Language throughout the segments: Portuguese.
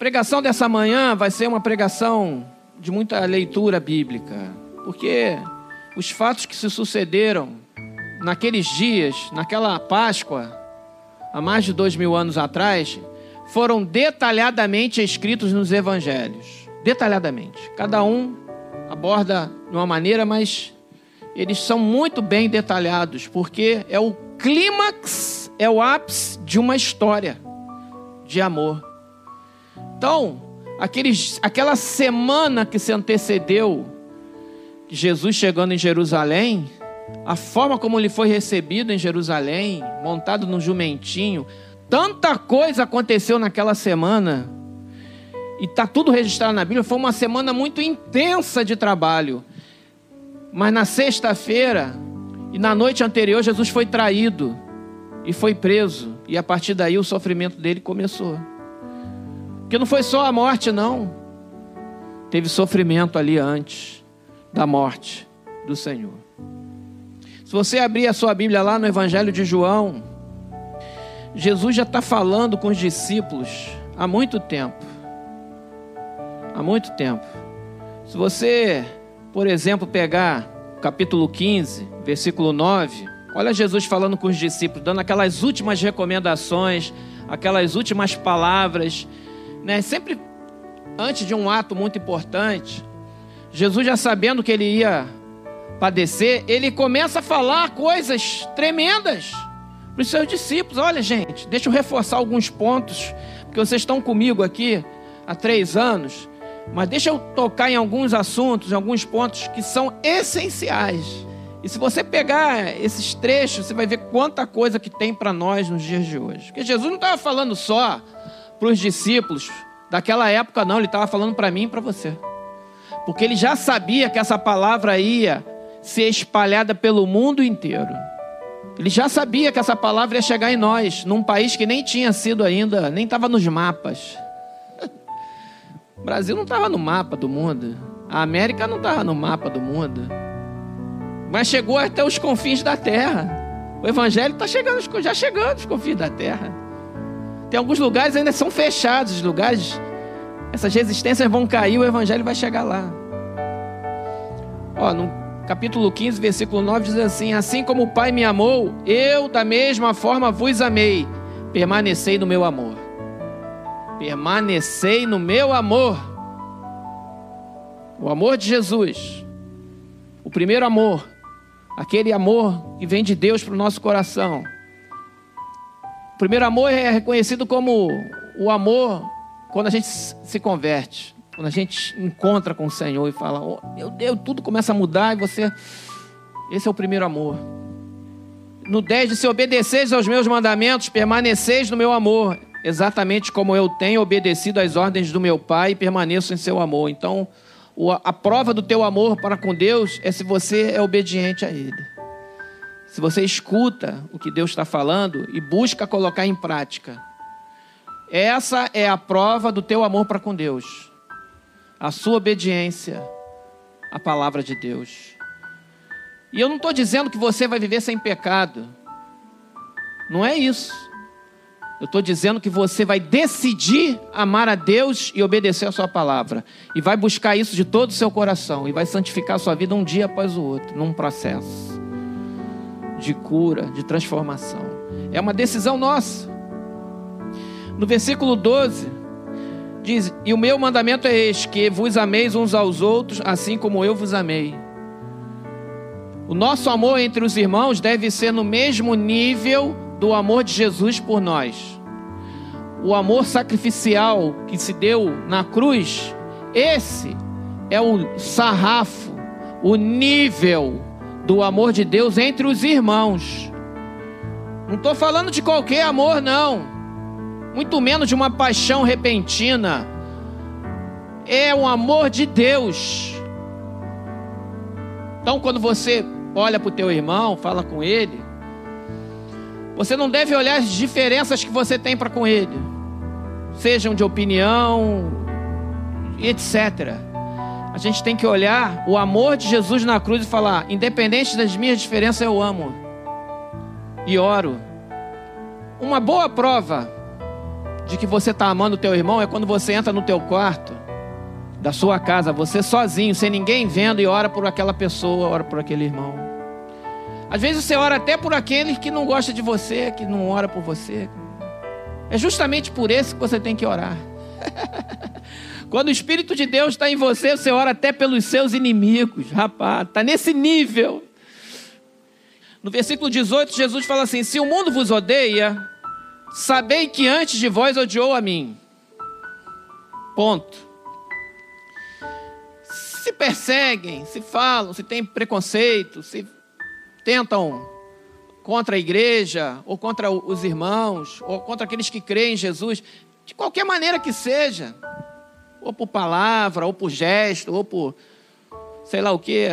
pregação dessa manhã vai ser uma pregação de muita leitura bíblica, porque os fatos que se sucederam naqueles dias, naquela Páscoa, há mais de dois mil anos atrás, foram detalhadamente escritos nos evangelhos. Detalhadamente. Cada um aborda de uma maneira, mas eles são muito bem detalhados, porque é o clímax, é o ápice de uma história de amor. Então, aqueles, aquela semana que se antecedeu Jesus chegando em Jerusalém, a forma como ele foi recebido em Jerusalém, montado no jumentinho, tanta coisa aconteceu naquela semana. E está tudo registrado na Bíblia. Foi uma semana muito intensa de trabalho. Mas na sexta-feira e na noite anterior, Jesus foi traído e foi preso. E a partir daí o sofrimento dele começou. Porque não foi só a morte, não. Teve sofrimento ali antes da morte do Senhor. Se você abrir a sua Bíblia lá no Evangelho de João, Jesus já está falando com os discípulos há muito tempo. Há muito tempo. Se você, por exemplo, pegar capítulo 15, versículo 9, olha Jesus falando com os discípulos, dando aquelas últimas recomendações, aquelas últimas palavras, né? Sempre antes de um ato muito importante, Jesus já sabendo que ele ia padecer, ele começa a falar coisas tremendas para os seus discípulos. Olha, gente, deixa eu reforçar alguns pontos, porque vocês estão comigo aqui há três anos, mas deixa eu tocar em alguns assuntos, em alguns pontos que são essenciais. E se você pegar esses trechos, você vai ver quanta coisa que tem para nós nos dias de hoje. Porque Jesus não estava falando só para os discípulos daquela época, não, ele estava falando para mim e para você. Porque ele já sabia que essa palavra ia ser espalhada pelo mundo inteiro. Ele já sabia que essa palavra ia chegar em nós, num país que nem tinha sido ainda, nem estava nos mapas. O Brasil não estava no mapa do mundo. A América não estava no mapa do mundo. Mas chegou até os confins da terra. O evangelho está chegando, já chegando aos confins da terra. Tem alguns lugares ainda são fechados, os lugares, essas resistências vão cair, o evangelho vai chegar lá. Ó, no capítulo 15, versículo 9 diz assim: Assim como o Pai me amou, eu da mesma forma vos amei. Permanecei no meu amor. Permanecei no meu amor. O amor de Jesus. O primeiro amor. Aquele amor que vem de Deus para o nosso coração. Primeiro amor é reconhecido como o amor quando a gente se converte. Quando a gente encontra com o Senhor e fala, oh, meu Deus, tudo começa a mudar e você. Esse é o primeiro amor. No 10 de se obedeceis aos meus mandamentos, permaneceis no meu amor, exatamente como eu tenho obedecido às ordens do meu Pai e permaneço em seu amor. Então, a prova do teu amor para com Deus é se você é obediente a Ele. Se você escuta o que Deus está falando e busca colocar em prática. Essa é a prova do teu amor para com Deus a sua obediência à palavra de Deus. E eu não estou dizendo que você vai viver sem pecado. Não é isso. Eu estou dizendo que você vai decidir amar a Deus e obedecer a Sua palavra. E vai buscar isso de todo o seu coração. E vai santificar a sua vida um dia após o outro, num processo de cura, de transformação. É uma decisão nossa. No versículo 12, Diz: E o meu mandamento é este: que vos ameis uns aos outros, assim como eu vos amei. O nosso amor entre os irmãos deve ser no mesmo nível do amor de Jesus por nós. O amor sacrificial que se deu na cruz, esse é o sarrafo, o nível do amor de Deus entre os irmãos. Não estou falando de qualquer amor, não muito menos de uma paixão repentina. É o amor de Deus. Então, quando você olha para o teu irmão, fala com ele, você não deve olhar as diferenças que você tem para com ele, sejam de opinião, etc. Gente tem que olhar o amor de Jesus na cruz e falar: independente das minhas diferenças, eu amo e oro. Uma boa prova de que você está amando o teu irmão é quando você entra no teu quarto, da sua casa, você sozinho, sem ninguém vendo e ora por aquela pessoa, ora por aquele irmão. Às vezes você ora até por aquele que não gosta de você, que não ora por você. É justamente por esse que você tem que orar. Quando o Espírito de Deus está em você, você ora até pelos seus inimigos. Rapaz, está nesse nível. No versículo 18, Jesus fala assim: Se o mundo vos odeia, sabei que antes de vós odiou a mim. Ponto. Se perseguem, se falam, se têm preconceito, se tentam contra a igreja, ou contra os irmãos, ou contra aqueles que creem em Jesus, de qualquer maneira que seja, ou por palavra, ou por gesto, ou por sei lá o que.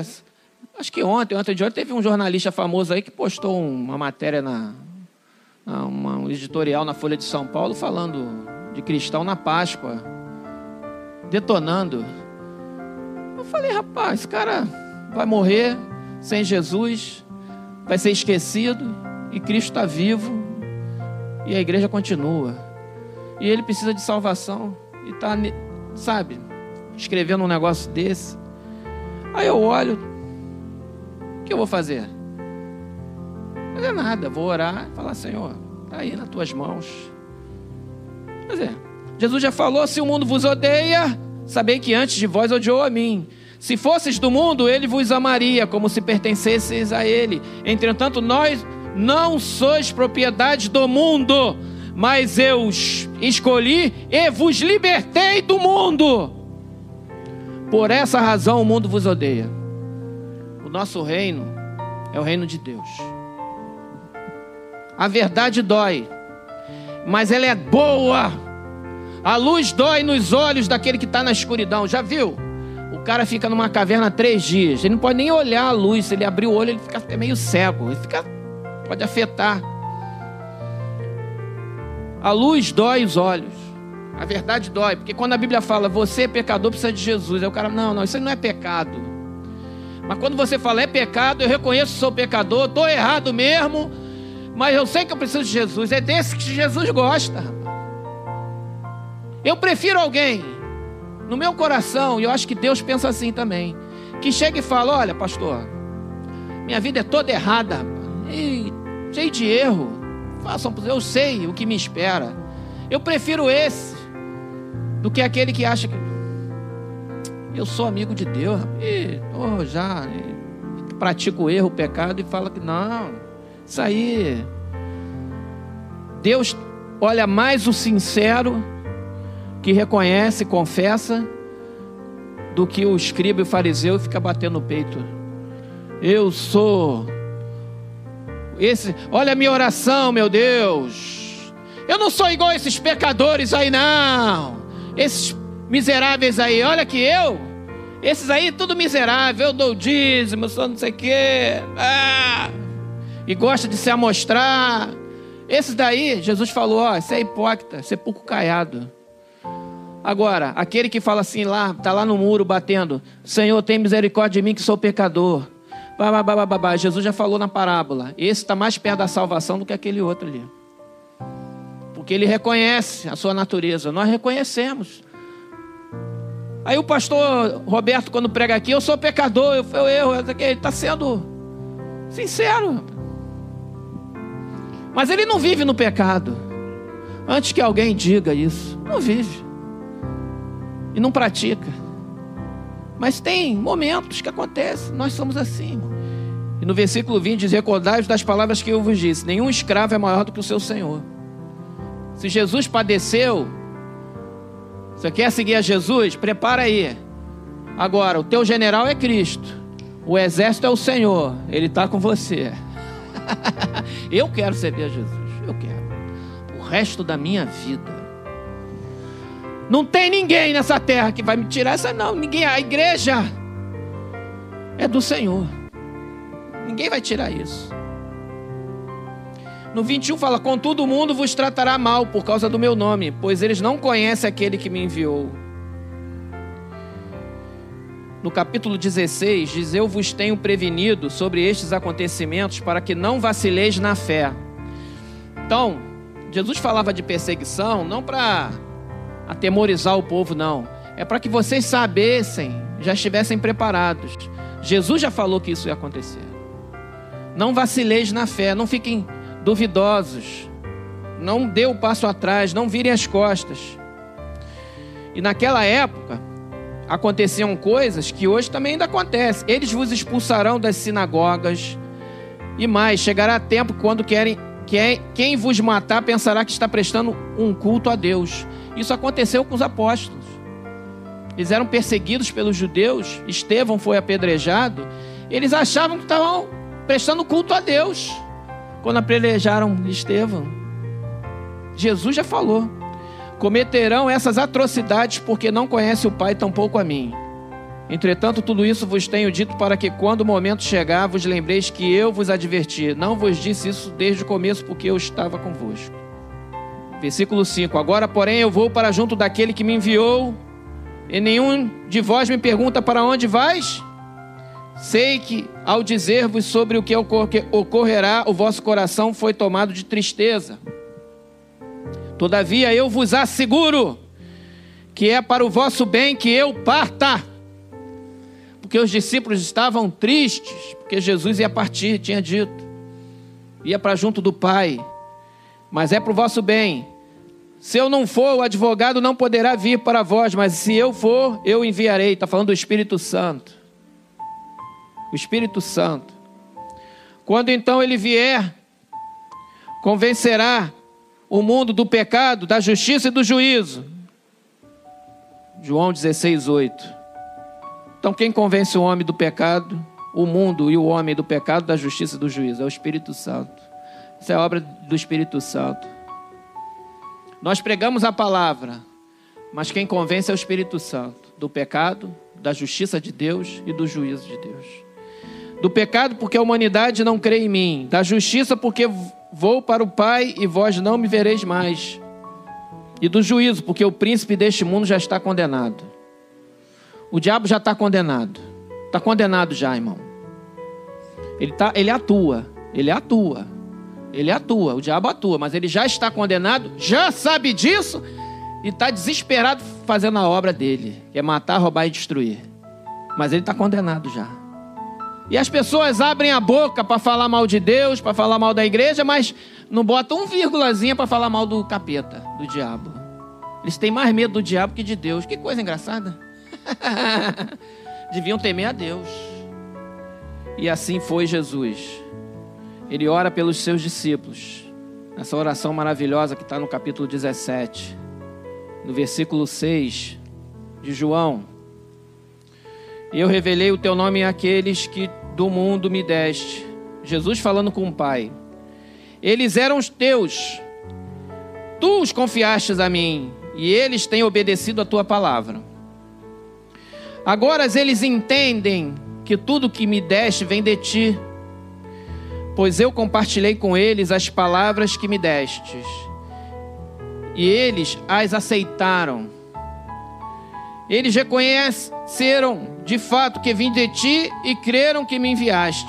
Acho que ontem, ontem de ontem, teve um jornalista famoso aí que postou uma matéria na, um editorial na Folha de São Paulo falando de cristão na Páscoa, detonando. Eu falei, rapaz, esse cara vai morrer sem Jesus, vai ser esquecido e Cristo está vivo e a igreja continua. E ele precisa de salvação e está sabe, escrevendo um negócio desse. Aí eu olho, o que eu vou fazer? Não é nada, vou orar e falar, Senhor, está aí nas tuas mãos. Quer é, Jesus já falou: se o mundo vos odeia, sabei que antes de vós odiou a mim. Se fosses do mundo, ele vos amaria, como se pertencesseis a ele. Entretanto, nós não sois propriedade do mundo, mas eu os escolhi e vos libertei do mundo. Por essa razão o mundo vos odeia. O nosso reino é o reino de Deus. A verdade dói, mas ela é boa. A luz dói nos olhos daquele que está na escuridão. Já viu? O cara fica numa caverna três dias. Ele não pode nem olhar a luz. Se ele abrir o olho, ele fica até meio cego. Ele fica, pode afetar. A luz dói os olhos. A verdade dói, porque quando a Bíblia fala você é pecador, precisa de Jesus, aí o cara, não, não, isso não é pecado. Mas quando você fala é pecado, eu reconheço que sou pecador, estou errado mesmo, mas eu sei que eu preciso de Jesus. É desse que Jesus gosta. Eu prefiro alguém, no meu coração, e eu acho que Deus pensa assim também, que chega e fala: Olha, pastor, minha vida é toda errada, e cheio de erro. Façam, eu sei o que me espera. Eu prefiro esse do que aquele que acha que eu sou amigo de Deus e oh, já e, pratica o erro, o pecado e fala que não, isso aí. Deus olha mais o sincero que reconhece, confessa, do que o escriba e o fariseu fica batendo no peito. Eu sou esse, olha a minha oração, meu Deus. Eu não sou igual a esses pecadores aí, não. Esses miseráveis aí, olha que eu. Esses aí, tudo miserável. Eu dou dízimo, sou não sei o quê. Ah, e gosta de se amostrar. Esses daí, Jesus falou: ó, você é hipócrita, é caiado. Agora, aquele que fala assim lá, está lá no muro batendo: Senhor, tem misericórdia de mim que sou pecador. Babá, Jesus já falou na parábola. Esse está mais perto da salvação do que aquele outro ali. Porque ele reconhece a sua natureza. Nós reconhecemos. Aí o pastor Roberto, quando prega aqui, eu sou pecador, eu fui erro. Ele está sendo sincero. Mas ele não vive no pecado. Antes que alguém diga isso, não vive. E não pratica. Mas tem momentos que acontecem, nós somos assim. E no versículo 20 diz: Recordai-vos das palavras que eu vos disse: nenhum escravo é maior do que o seu senhor. Se Jesus padeceu, você quer seguir a Jesus? Prepara aí. Agora, o teu general é Cristo, o exército é o Senhor, ele está com você. eu quero servir a Jesus, eu quero. O resto da minha vida. Não tem ninguém nessa terra que vai me tirar essa, não. Ninguém. A igreja é do Senhor. Ninguém vai tirar isso. No 21 fala: Contudo, o mundo vos tratará mal por causa do meu nome, pois eles não conhecem aquele que me enviou. No capítulo 16, diz: Eu vos tenho prevenido sobre estes acontecimentos para que não vacileis na fé. Então, Jesus falava de perseguição não para atemorizar o povo, não. É para que vocês sabessem, já estivessem preparados. Jesus já falou que isso ia acontecer. Não vacileis na fé, não fiquem duvidosos. Não dê o passo atrás, não virem as costas. E naquela época, aconteciam coisas que hoje também ainda acontecem. Eles vos expulsarão das sinagogas. E mais, chegará tempo quando querem que quem vos matar pensará que está prestando um culto a Deus. Isso aconteceu com os apóstolos. Eles eram perseguidos pelos judeus, Estevão foi apedrejado. Eles achavam que estavam prestando culto a Deus quando apedrejaram Estevão. Jesus já falou: cometerão essas atrocidades porque não conhecem o Pai, tampouco a mim. Entretanto, tudo isso vos tenho dito para que, quando o momento chegar, vos lembreis que eu vos adverti. Não vos disse isso desde o começo, porque eu estava convosco. Versículo 5: Agora, porém, eu vou para junto daquele que me enviou, e nenhum de vós me pergunta para onde vais? Sei que, ao dizer-vos sobre o que ocorrerá, o vosso coração foi tomado de tristeza. Todavia, eu vos asseguro que é para o vosso bem que eu parta porque os discípulos estavam tristes, porque Jesus ia partir, tinha dito, ia para junto do Pai, mas é para o vosso bem. Se eu não for, o advogado não poderá vir para vós, mas se eu for, eu enviarei. Está falando do Espírito Santo. O Espírito Santo. Quando então ele vier, convencerá o mundo do pecado, da justiça e do juízo. João 16, 8. Então, quem convence o homem do pecado, o mundo e o homem do pecado, da justiça e do juízo? É o Espírito Santo. Isso é obra do Espírito Santo. Nós pregamos a palavra, mas quem convence é o Espírito Santo do pecado, da justiça de Deus e do juízo de Deus. Do pecado, porque a humanidade não crê em mim. Da justiça, porque vou para o Pai e vós não me vereis mais. E do juízo, porque o príncipe deste mundo já está condenado. O diabo já está condenado. Está condenado já, irmão. Ele, tá, ele atua. Ele atua. Ele atua. O diabo atua. Mas ele já está condenado, já sabe disso e está desesperado fazendo a obra dele, que é matar, roubar e destruir. Mas ele está condenado já. E as pessoas abrem a boca para falar mal de Deus, para falar mal da igreja, mas não botam um vírgulazinha para falar mal do capeta, do diabo. Eles têm mais medo do diabo que de Deus. Que coisa engraçada. Deviam temer a Deus. E assim foi Jesus. Ele ora pelos seus discípulos. Nessa oração maravilhosa que está no capítulo 17, no versículo 6 de João. Eu revelei o teu nome àqueles que do mundo me deste. Jesus falando com o Pai. Eles eram os teus. Tu os confiastes a mim, e eles têm obedecido a tua palavra. Agora eles entendem que tudo que me deste vem de ti, pois eu compartilhei com eles as palavras que me destes, e eles as aceitaram. Eles reconheceram de fato que vim de ti e creram que me enviaste.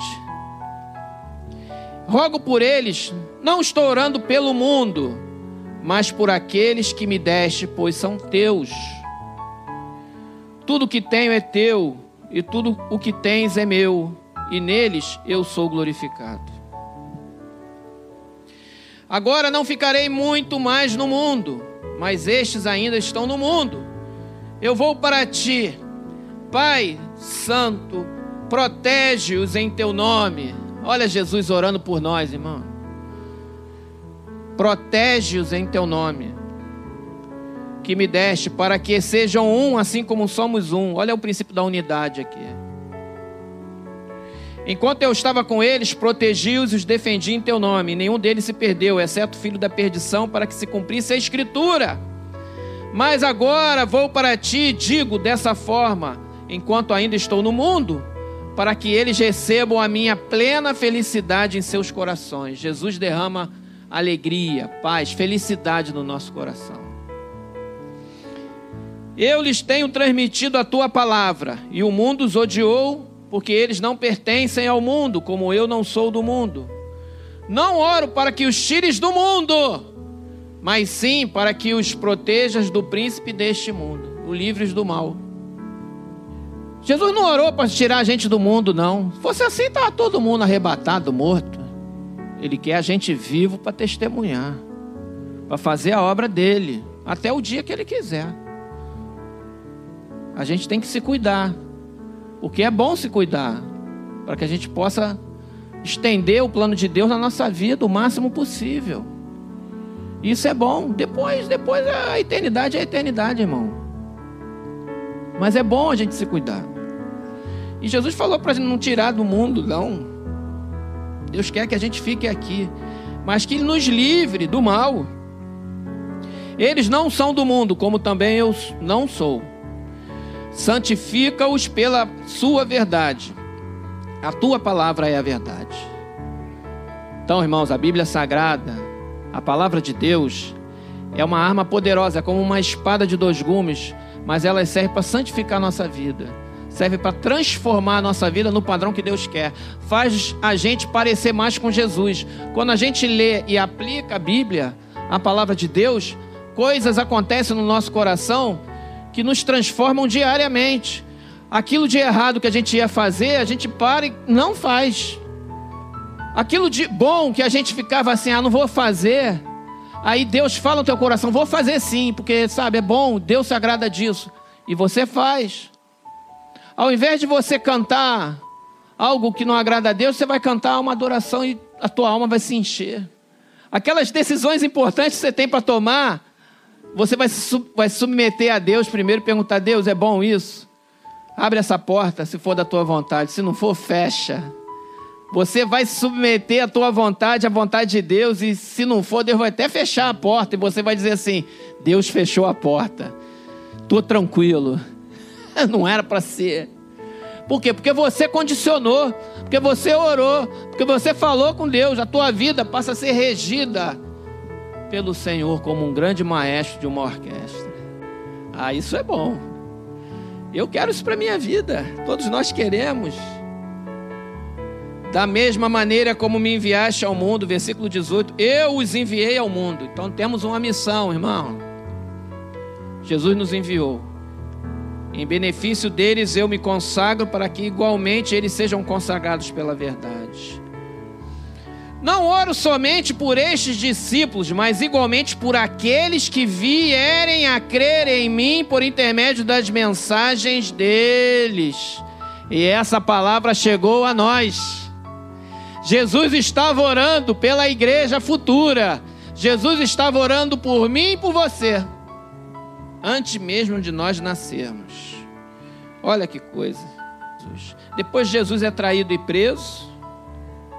Rogo por eles, não estou orando pelo mundo, mas por aqueles que me deste, pois são teus. Tudo que tenho é teu, e tudo o que tens é meu, e neles eu sou glorificado. Agora não ficarei muito mais no mundo, mas estes ainda estão no mundo. Eu vou para ti, Pai Santo, protege-os em teu nome. Olha Jesus orando por nós, irmão. Protege-os em teu nome que me deste, para que sejam um, assim como somos um. Olha o princípio da unidade aqui. Enquanto eu estava com eles, protegi-os e os defendi em teu nome. Nenhum deles se perdeu, exceto o filho da perdição, para que se cumprisse a escritura. Mas agora vou para ti e digo dessa forma, enquanto ainda estou no mundo, para que eles recebam a minha plena felicidade em seus corações. Jesus derrama alegria, paz, felicidade no nosso coração. Eu lhes tenho transmitido a tua palavra, e o mundo os odiou, porque eles não pertencem ao mundo, como eu não sou do mundo. Não oro para que os tires do mundo, mas sim para que os protejas do príncipe deste mundo, o livres do mal. Jesus não orou para tirar a gente do mundo, não. Se fosse assim, estava todo mundo arrebatado, morto. Ele quer a gente vivo para testemunhar, para fazer a obra dele, até o dia que ele quiser. A gente tem que se cuidar, porque é bom se cuidar, para que a gente possa estender o plano de Deus na nossa vida o máximo possível. Isso é bom. Depois, depois a eternidade é a eternidade, irmão. Mas é bom a gente se cuidar. E Jesus falou para a gente não tirar do mundo, não. Deus quer que a gente fique aqui, mas que Ele nos livre do mal. Eles não são do mundo, como também eu não sou. Santifica-os pela Sua verdade. A Tua palavra é a verdade. Então, irmãos, a Bíblia Sagrada, a palavra de Deus, é uma arma poderosa, é como uma espada de dois gumes, mas ela serve para santificar nossa vida serve para transformar a nossa vida no padrão que Deus quer. Faz a gente parecer mais com Jesus. Quando a gente lê e aplica a Bíblia, a palavra de Deus, coisas acontecem no nosso coração que nos transformam diariamente. Aquilo de errado que a gente ia fazer, a gente para e não faz. Aquilo de bom que a gente ficava assim, ah, não vou fazer. Aí Deus fala no teu coração, vou fazer sim, porque sabe, é bom, Deus se agrada disso. E você faz. Ao invés de você cantar algo que não agrada a Deus, você vai cantar uma adoração e a tua alma vai se encher. Aquelas decisões importantes que você tem para tomar, você vai se, vai submeter a Deus primeiro, perguntar: Deus, é bom isso? Abre essa porta, se for da tua vontade. Se não for, fecha. Você vai submeter a tua vontade à vontade de Deus, e se não for, Deus vai até fechar a porta, e você vai dizer assim: Deus fechou a porta, estou tranquilo. Não era para ser. Por quê? Porque você condicionou, porque você orou, porque você falou com Deus. A tua vida passa a ser regida pelo Senhor como um grande maestro de uma orquestra. Ah, isso é bom. Eu quero isso para minha vida. Todos nós queremos. Da mesma maneira como me enviaste ao mundo, versículo 18, eu os enviei ao mundo. Então temos uma missão, irmão. Jesus nos enviou. Em benefício deles eu me consagro para que igualmente eles sejam consagrados pela verdade. Não oro somente por estes discípulos, mas igualmente por aqueles que vierem a crer em mim por intermédio das mensagens deles. E essa palavra chegou a nós. Jesus estava orando pela igreja futura. Jesus estava orando por mim e por você antes mesmo de nós nascermos. Olha que coisa. Depois Jesus é traído e preso,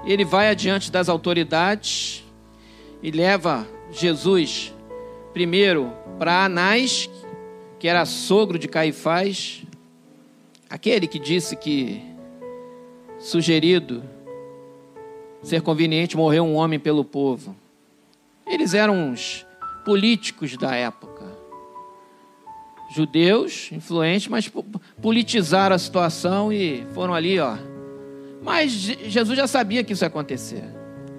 ele vai adiante das autoridades e leva Jesus primeiro para Anás, que era sogro de Caifás, aquele que disse que sugerido ser conveniente morrer um homem pelo povo. Eles eram os políticos da época judeus influentes, mas politizaram a situação e foram ali, ó. Mas Jesus já sabia que isso ia acontecer.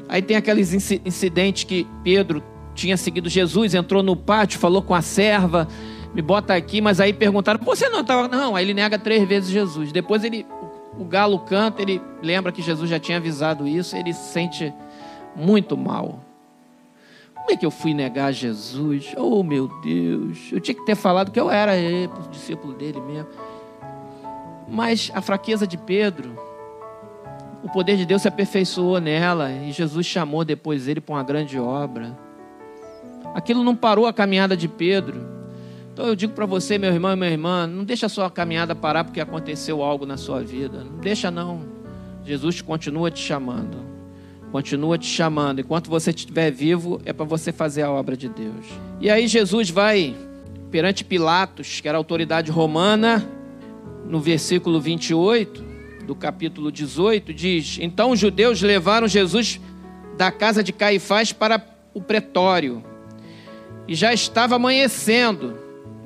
Aí tem aqueles incidentes que Pedro tinha seguido Jesus, entrou no pátio, falou com a serva, me bota aqui, mas aí perguntaram: você não estava. Não, aí ele nega três vezes Jesus. Depois ele, o galo canta, ele lembra que Jesus já tinha avisado isso, ele se sente muito mal. Como é que eu fui negar Jesus? Oh, meu Deus. Eu tinha que ter falado que eu era ele, discípulo dele mesmo. Mas a fraqueza de Pedro, o poder de Deus se aperfeiçoou nela e Jesus chamou depois ele para uma grande obra. Aquilo não parou a caminhada de Pedro. Então eu digo para você, meu irmão e minha irmã, não deixa a sua caminhada parar porque aconteceu algo na sua vida. Não deixa não. Jesus continua te chamando continua te chamando. Enquanto você estiver vivo, é para você fazer a obra de Deus. E aí Jesus vai perante Pilatos, que era a autoridade romana, no versículo 28 do capítulo 18, diz: Então os judeus levaram Jesus da casa de Caifás para o pretório. E já estava amanhecendo,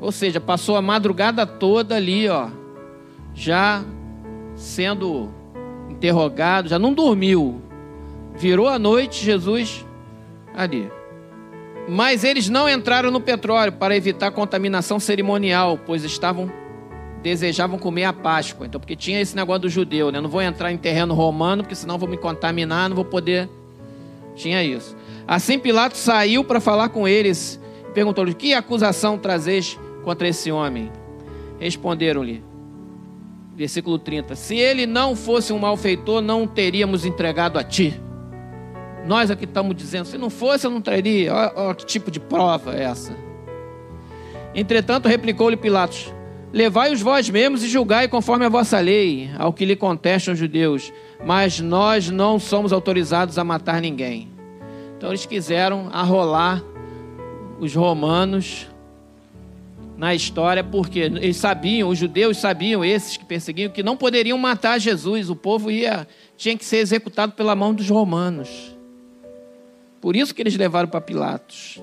ou seja, passou a madrugada toda ali, ó, já sendo interrogado, já não dormiu, Virou a noite, Jesus ali. Mas eles não entraram no petróleo para evitar contaminação cerimonial, pois estavam desejavam comer a Páscoa. Então, porque tinha esse negócio do judeu, né? Não vou entrar em terreno romano, porque senão vou me contaminar, não vou poder. Tinha isso. Assim Pilatos saiu para falar com eles, perguntou-lhes: "Que acusação trazes contra esse homem?" Responderam-lhe: Versículo 30. Se ele não fosse um malfeitor, não teríamos entregado a ti. Nós aqui estamos dizendo, se não fosse, eu não traria. Olha, olha que tipo de prova é essa. Entretanto, replicou-lhe Pilatos: Levai-os vós mesmos e julgai conforme a vossa lei, ao que lhe contestam os judeus. Mas nós não somos autorizados a matar ninguém. Então eles quiseram arrolar os romanos na história, porque eles sabiam, os judeus sabiam, esses que perseguiam, que não poderiam matar Jesus. O povo ia, tinha que ser executado pela mão dos romanos. Por isso que eles levaram para Pilatos.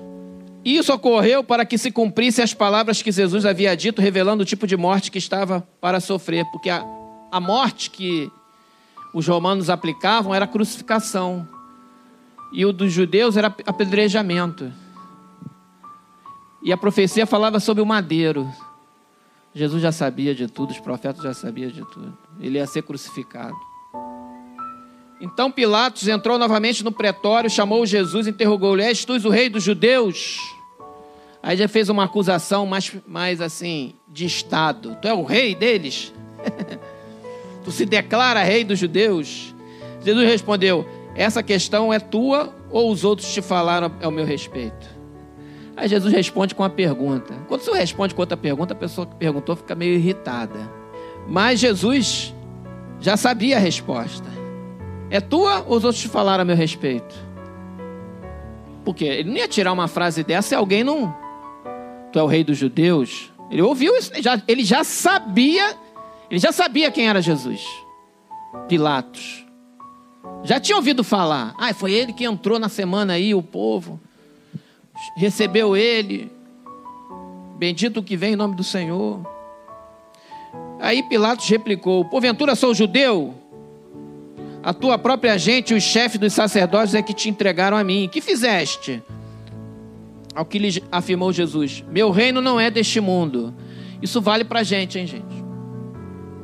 Isso ocorreu para que se cumprissem as palavras que Jesus havia dito, revelando o tipo de morte que estava para sofrer. Porque a, a morte que os romanos aplicavam era crucificação. E o dos judeus era apedrejamento. E a profecia falava sobre o madeiro. Jesus já sabia de tudo, os profetas já sabiam de tudo. Ele ia ser crucificado. Então Pilatos entrou novamente no pretório, chamou Jesus, interrogou-lhe: És tu o rei dos judeus? Aí já fez uma acusação mais, mais assim, de Estado. Tu é o rei deles? tu se declara rei dos judeus? Jesus respondeu: Essa questão é tua ou os outros te falaram ao meu respeito? Aí Jesus responde com uma pergunta. Quando você responde com outra pergunta, a pessoa que perguntou fica meio irritada. Mas Jesus já sabia a resposta. É tua ou os outros te falaram a meu respeito? Porque ele não ia tirar uma frase dessa se alguém não. Tu é o rei dos judeus. Ele ouviu isso, já, ele já sabia, ele já sabia quem era Jesus. Pilatos. Já tinha ouvido falar. Ah, foi ele que entrou na semana aí, o povo. Recebeu ele. Bendito que vem em nome do Senhor. Aí Pilatos replicou: Porventura sou judeu? A tua própria gente, os chefes dos sacerdotes, é que te entregaram a mim. Que fizeste? Ao que lhe afirmou Jesus: Meu reino não é deste mundo. Isso vale para a gente, hein, gente?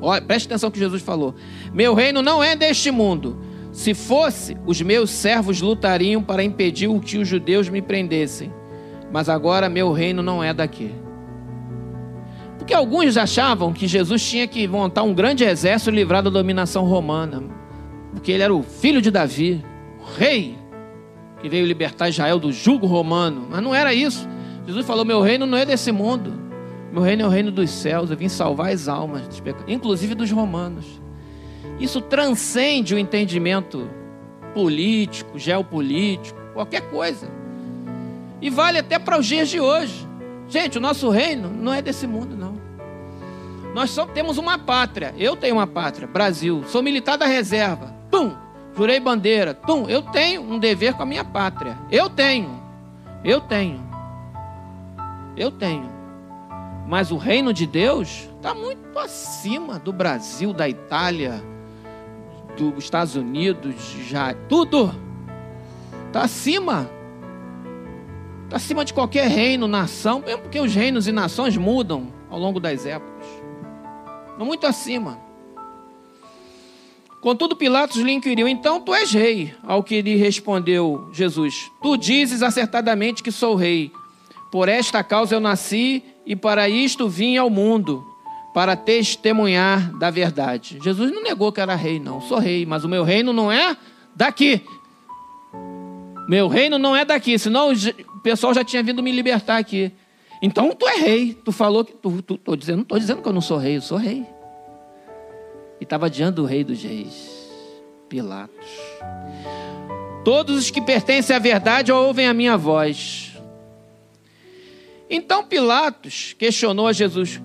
Olha, preste atenção no que Jesus falou. Meu reino não é deste mundo. Se fosse, os meus servos lutariam para impedir o que os judeus me prendessem. Mas agora meu reino não é daqui. Porque alguns achavam que Jesus tinha que montar um grande exército e livrar da dominação romana porque ele era o filho de Davi, o rei, que veio libertar Israel do jugo romano. Mas não era isso. Jesus falou: Meu reino não é desse mundo. Meu reino é o reino dos céus. Eu vim salvar as almas, inclusive dos romanos. Isso transcende o entendimento político, geopolítico, qualquer coisa. E vale até para os dias de hoje. Gente, o nosso reino não é desse mundo, não. Nós só temos uma pátria. Eu tenho uma pátria, Brasil. Sou militar da reserva. Tum! Jurei bandeira. Tum! Eu tenho um dever com a minha pátria. Eu tenho. Eu tenho. Eu tenho. Mas o reino de Deus está muito acima do Brasil, da Itália, dos Estados Unidos, já tudo. Está acima. Está acima de qualquer reino, nação, mesmo porque os reinos e nações mudam ao longo das épocas. Muito acima. Contudo, Pilatos lhe inquiriu: Então tu és rei? Ao que lhe respondeu Jesus: Tu dizes acertadamente que sou rei. Por esta causa eu nasci e para isto vim ao mundo, para testemunhar da verdade. Jesus não negou que era rei, não. Sou rei, mas o meu reino não é daqui. Meu reino não é daqui, senão o pessoal já tinha vindo me libertar aqui. Então tu é rei. Tu falou que. Tu, tu, tô dizendo, não estou dizendo que eu não sou rei, eu sou rei e estava diante do rei dos reis, Pilatos. Todos os que pertencem à verdade ouvem a minha voz. Então Pilatos questionou a Jesus: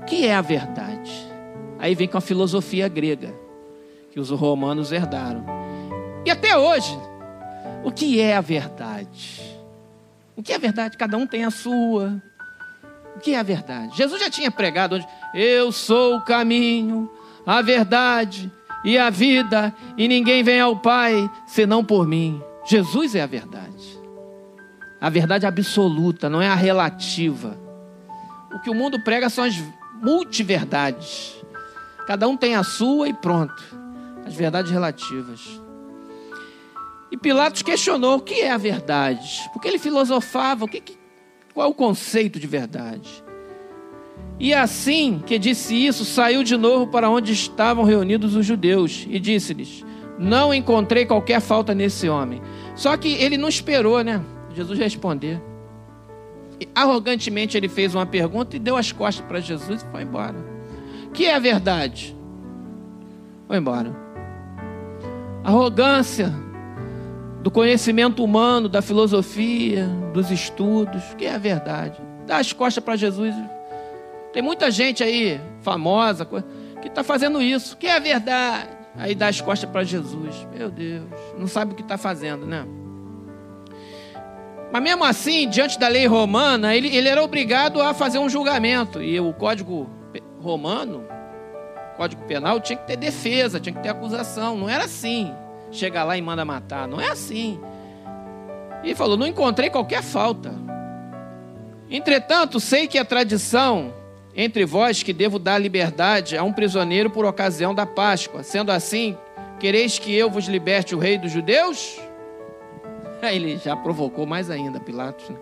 o que é a verdade? Aí vem com a filosofia grega, que os romanos herdaram. E até hoje, o que é a verdade? O que é a verdade? Cada um tem a sua. O que é a verdade? Jesus já tinha pregado onde eu sou o caminho, a verdade e a vida, e ninguém vem ao Pai senão por mim. Jesus é a verdade. A verdade absoluta, não é a relativa. O que o mundo prega são as multiverdades. Cada um tem a sua e pronto. As verdades relativas. E Pilatos questionou o que é a verdade. Porque ele filosofava, o que, qual é o conceito de verdade? E assim que disse isso, saiu de novo para onde estavam reunidos os judeus e disse-lhes: Não encontrei qualquer falta nesse homem. Só que ele não esperou, né? Jesus responder. E, arrogantemente ele fez uma pergunta e deu as costas para Jesus e foi embora. Que é a verdade? Foi embora. Arrogância do conhecimento humano, da filosofia, dos estudos, que é a verdade. Dá as costas para Jesus. Tem muita gente aí, famosa, que está fazendo isso, que é a verdade. Aí dá as costas para Jesus. Meu Deus, não sabe o que está fazendo, né? Mas mesmo assim, diante da lei romana, ele, ele era obrigado a fazer um julgamento. E o código romano, código penal, tinha que ter defesa, tinha que ter acusação. Não era assim chega lá e manda matar. Não é assim. E falou: Não encontrei qualquer falta. Entretanto, sei que a tradição entre vós que devo dar liberdade a um prisioneiro por ocasião da Páscoa. Sendo assim, quereis que eu vos liberte o rei dos judeus? Aí ele já provocou mais ainda, Pilatos. Né?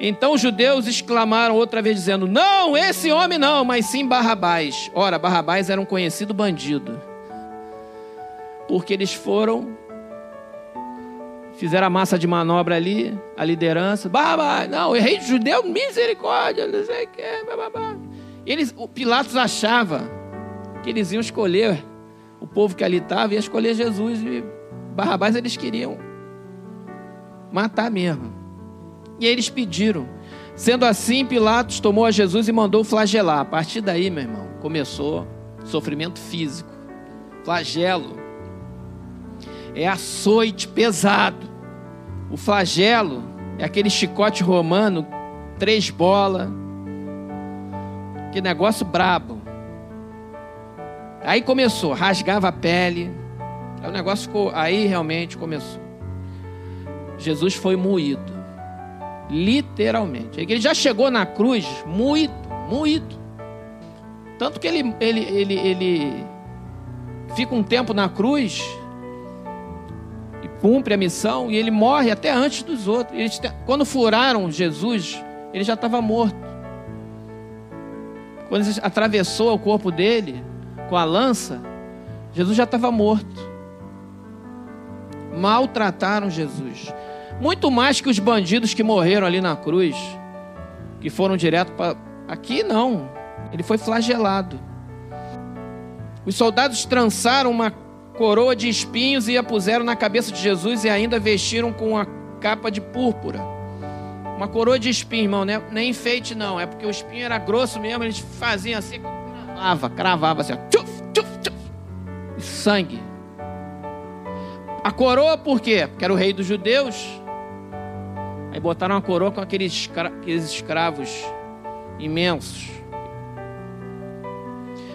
Então os judeus exclamaram outra vez, dizendo: Não, esse homem não, mas sim Barrabás. Ora, Barrabás era um conhecido bandido porque eles foram, fizeram a massa de manobra ali, a liderança, babá, não, o rei judeu, misericórdia, não sei o que, babá. Eles, o Pilatos achava que eles iam escolher o povo que ali estava, ia escolher Jesus e Barrabás eles queriam matar mesmo. E eles pediram. Sendo assim, Pilatos tomou a Jesus e mandou flagelar. A partir daí, meu irmão, começou sofrimento físico, flagelo é açoite pesado. O flagelo é aquele chicote romano, três bolas. Que negócio brabo. Aí começou, rasgava a pele. Aí o negócio ficou, aí realmente começou. Jesus foi moído. Literalmente. Ele já chegou na cruz moído, moído. Tanto que ele, ele, ele, ele fica um tempo na cruz cumpre a missão e ele morre até antes dos outros. Eles, quando furaram Jesus, ele já estava morto. Quando atravessou o corpo dele com a lança, Jesus já estava morto. Maltrataram Jesus. Muito mais que os bandidos que morreram ali na cruz, que foram direto para. Aqui não. Ele foi flagelado. Os soldados trançaram uma coroa de espinhos e a puseram na cabeça de Jesus e ainda vestiram com a capa de púrpura. Uma coroa de espinho, irmão, não é, nem enfeite não, é porque o espinho era grosso mesmo, eles faziam assim, cravava, cravava assim, tchuf, tchuf, tchuf, e sangue. A coroa por quê? Porque era o rei dos judeus. Aí botaram uma coroa com aqueles, aqueles escravos imensos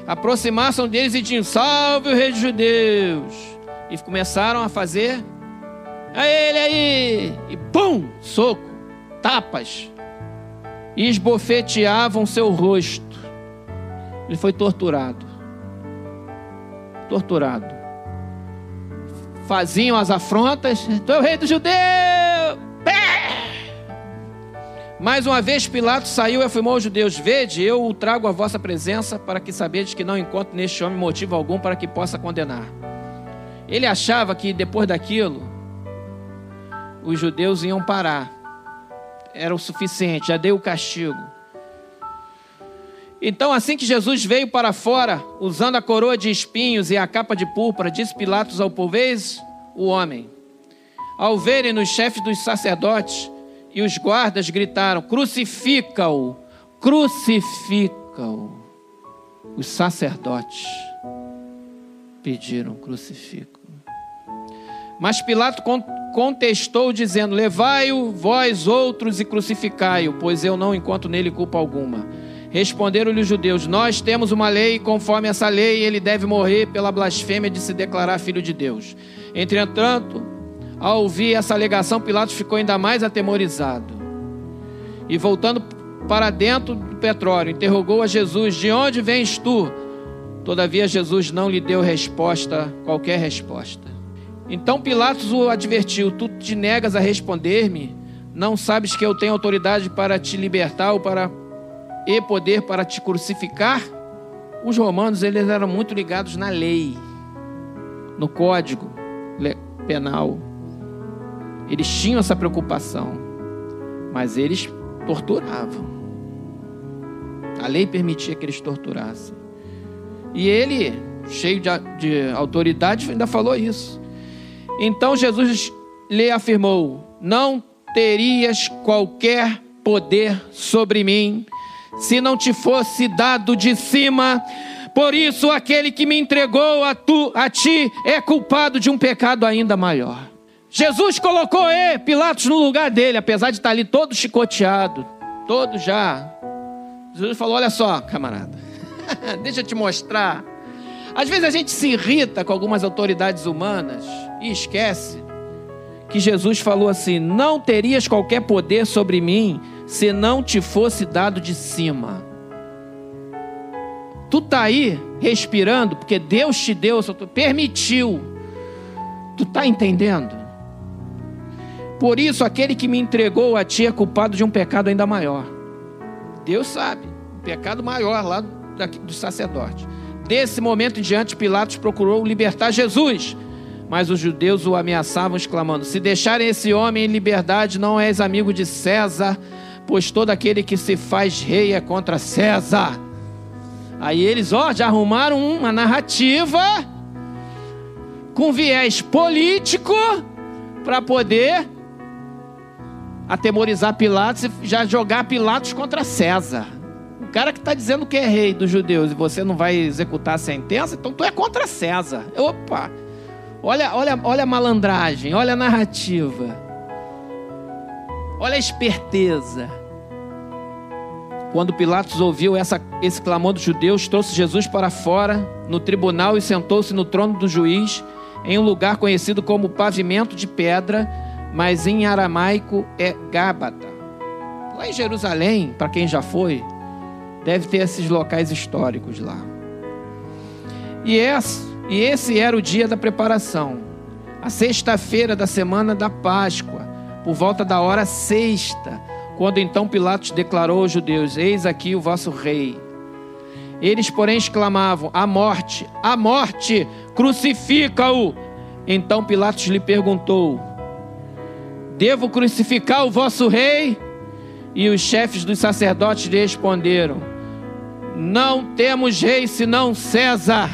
aproximaram deles e diziam: Salve o rei dos judeus! E começaram a fazer a ele aí, e pum, soco, tapas, e esbofeteavam seu rosto. Ele foi torturado. Torturado. Faziam as afrontas, tu é o rei dos judeus! Mais uma vez Pilatos saiu e afirmou aos judeus: Vede, eu o trago à vossa presença para que sabedes que não encontro neste homem motivo algum para que possa condenar. Ele achava que depois daquilo os judeus iam parar. Era o suficiente, já deu o castigo. Então, assim que Jesus veio para fora, usando a coroa de espinhos e a capa de púrpura, disse Pilatos ao povo: Eis o homem. Ao verem nos chefes dos sacerdotes, e os guardas gritaram: Crucifica-o! Crucifica-o! Os sacerdotes pediram: Crucifica-o. Mas Pilato contestou, dizendo: Levai-o vós outros e crucificai-o, pois eu não encontro nele culpa alguma. Responderam-lhe os judeus: Nós temos uma lei, conforme essa lei, ele deve morrer pela blasfêmia de se declarar filho de Deus. Entretanto, Ao ouvir essa alegação, Pilatos ficou ainda mais atemorizado. E voltando para dentro do petróleo, interrogou a Jesus: De onde vens tu? Todavia, Jesus não lhe deu resposta, qualquer resposta. Então Pilatos o advertiu: Tu te negas a responder-me? Não sabes que eu tenho autoridade para te libertar ou para e poder para te crucificar? Os romanos eles eram muito ligados na lei, no código penal. Eles tinham essa preocupação, mas eles torturavam. A lei permitia que eles torturassem. E ele, cheio de, de autoridade, ainda falou isso. Então Jesus lhe afirmou: Não terias qualquer poder sobre mim se não te fosse dado de cima. Por isso, aquele que me entregou a, tu, a ti é culpado de um pecado ainda maior. Jesus colocou e, Pilatos no lugar dele, apesar de estar ali todo chicoteado, todo já. Jesus falou: Olha só, camarada, deixa eu te mostrar. Às vezes a gente se irrita com algumas autoridades humanas e esquece que Jesus falou assim: Não terias qualquer poder sobre mim se não te fosse dado de cima. Tu tá aí respirando porque Deus te deu, permitiu. Tu tá entendendo? Por isso aquele que me entregou a ti é culpado de um pecado ainda maior. Deus sabe, um pecado maior lá do sacerdote. Desse momento em diante, Pilatos procurou libertar Jesus, mas os judeus o ameaçavam, exclamando: Se deixarem esse homem em liberdade, não és amigo de César pois todo aquele que se faz rei é contra César. Aí eles, ó, já arrumaram uma narrativa com viés político para poder atemorizar Pilatos e já jogar Pilatos contra César. O cara que está dizendo que é rei dos judeus e você não vai executar a sentença, então tu é contra César. Opa! Olha, olha, olha a malandragem, olha a narrativa. Olha a esperteza. Quando Pilatos ouviu essa, esse clamor dos judeus, trouxe Jesus para fora no tribunal e sentou-se no trono do juiz, em um lugar conhecido como pavimento de pedra, mas em aramaico é Gábata. Lá em Jerusalém, para quem já foi, deve ter esses locais históricos lá. E esse, era o dia da preparação, a sexta-feira da semana da Páscoa, por volta da hora sexta quando então Pilatos declarou aos judeus: Eis aqui o vosso rei. Eles, porém, exclamavam: A morte, a morte, crucifica-o. Então Pilatos lhe perguntou: Devo crucificar o vosso rei? E os chefes dos sacerdotes lhe responderam: Não temos rei senão César.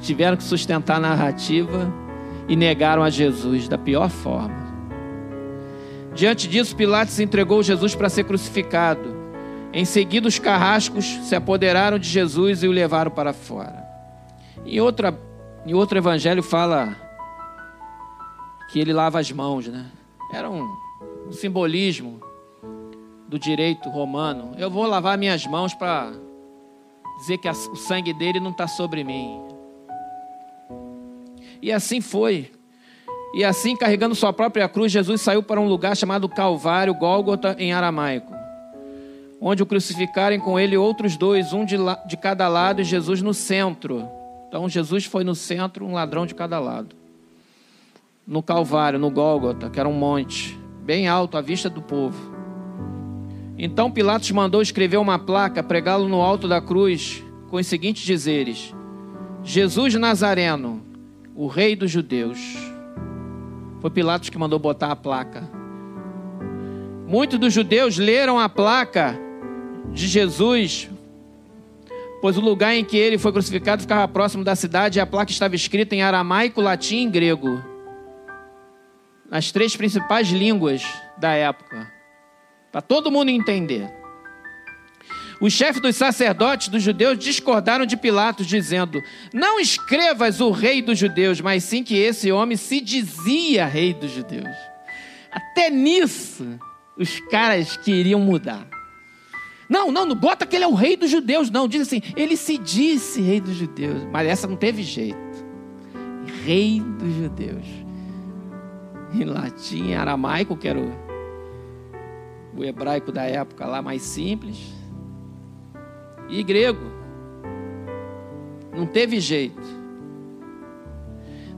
Tiveram que sustentar a narrativa e negaram a Jesus da pior forma. Diante disso, Pilatos entregou Jesus para ser crucificado. Em seguida, os carrascos se apoderaram de Jesus e o levaram para fora. Em, outra, em outro evangelho fala que ele lava as mãos, né? Era um, um simbolismo do direito romano. Eu vou lavar minhas mãos para dizer que a, o sangue dele não está sobre mim. E assim foi. E assim, carregando sua própria cruz, Jesus saiu para um lugar chamado Calvário, Gólgota, em aramaico, onde o crucificarem com ele outros dois, um de, de cada lado e Jesus no centro. Então, Jesus foi no centro, um ladrão de cada lado. No Calvário, no Gólgota, que era um monte, bem alto à vista do povo. Então Pilatos mandou escrever uma placa, pregá-lo no alto da cruz, com os seguintes dizeres: Jesus Nazareno, o Rei dos Judeus. Foi Pilatos que mandou botar a placa. Muitos dos judeus leram a placa de Jesus, pois o lugar em que ele foi crucificado ficava próximo da cidade e a placa estava escrita em aramaico, latim e grego. As três principais línguas da época. Para todo mundo entender. Os chefes dos sacerdotes dos judeus discordaram de Pilatos, dizendo: Não escrevas o rei dos judeus, mas sim que esse homem se dizia rei dos judeus. Até nisso, os caras queriam mudar. Não, não, não bota que ele é o rei dos judeus, não. Diz assim, ele se disse rei dos judeus. Mas essa não teve jeito. Rei dos judeus. Em latim, aramaico, que era o, o hebraico da época lá mais simples, e grego. Não teve jeito.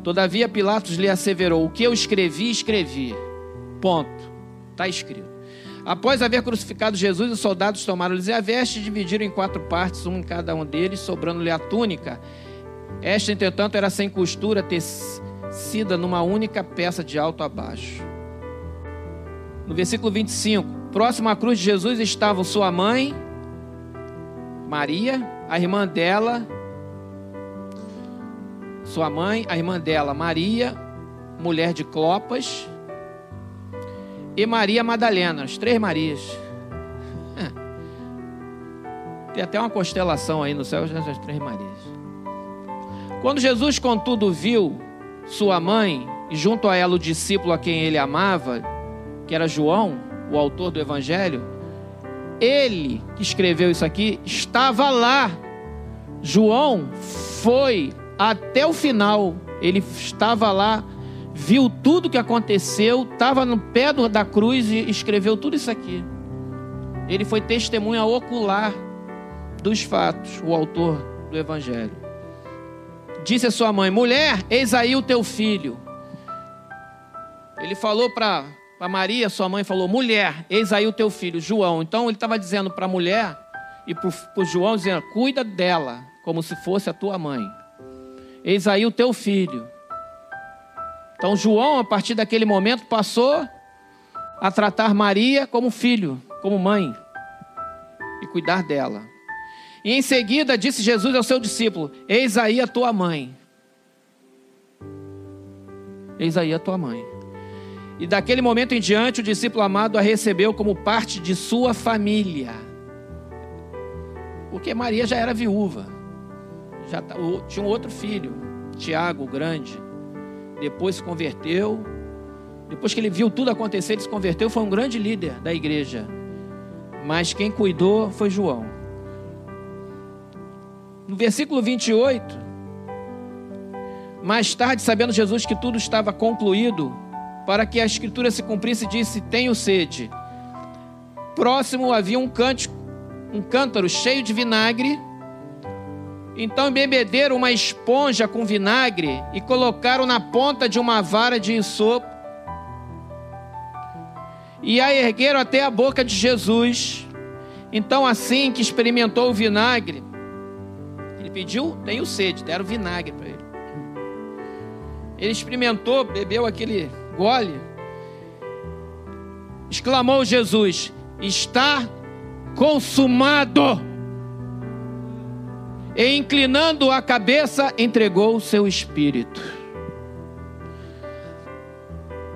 Todavia Pilatos lhe asseverou: O que eu escrevi, escrevi. Ponto. Está escrito. Após haver crucificado Jesus, os soldados tomaram-lhes a veste e dividiram em quatro partes, um em cada um deles, sobrando-lhe a túnica. Esta, entretanto, era sem costura, tecida numa única peça de alto a baixo. No versículo 25, próximo à cruz de Jesus estavam sua mãe, Maria, a irmã dela, sua mãe, a irmã dela, Maria, mulher de Clopas, e Maria Madalena, as três Marias. Tem até uma constelação aí no céu, as três Marias. Quando Jesus, contudo, viu sua mãe e junto a ela o discípulo a quem ele amava, que era João, o autor do Evangelho, ele que escreveu isso aqui estava lá. João foi até o final, ele estava lá viu tudo que aconteceu, estava no pé da cruz e escreveu tudo isso aqui. Ele foi testemunha ocular dos fatos, o autor do Evangelho. Disse a sua mãe: Mulher, eis aí o teu filho. Ele falou para Maria, sua mãe falou: Mulher, eis aí o teu filho, João. Então ele estava dizendo para a mulher e para o João, dizendo: Cuida dela, como se fosse a tua mãe. Eis aí o teu filho. Então João, a partir daquele momento, passou a tratar Maria como filho, como mãe, e cuidar dela. E em seguida disse Jesus ao seu discípulo: Eis aí a tua mãe. Eis aí a tua mãe. E daquele momento em diante, o discípulo amado a recebeu como parte de sua família. Porque Maria já era viúva, já tinha um outro filho, Tiago, o grande depois se converteu. Depois que ele viu tudo acontecer, ele se converteu, foi um grande líder da igreja. Mas quem cuidou foi João. No versículo 28, mais tarde, sabendo Jesus que tudo estava concluído, para que a escritura se cumprisse, disse: Tenho sede. Próximo havia um cântico, um cântaro cheio de vinagre então embebederam uma esponja com vinagre e colocaram na ponta de uma vara de isopo e a ergueram até a boca de Jesus. Então, assim que experimentou o vinagre, pediu, tenho sede, deram vinagre para ele. Ele experimentou, bebeu aquele gole, exclamou Jesus: Está consumado e inclinando a cabeça, entregou o seu espírito.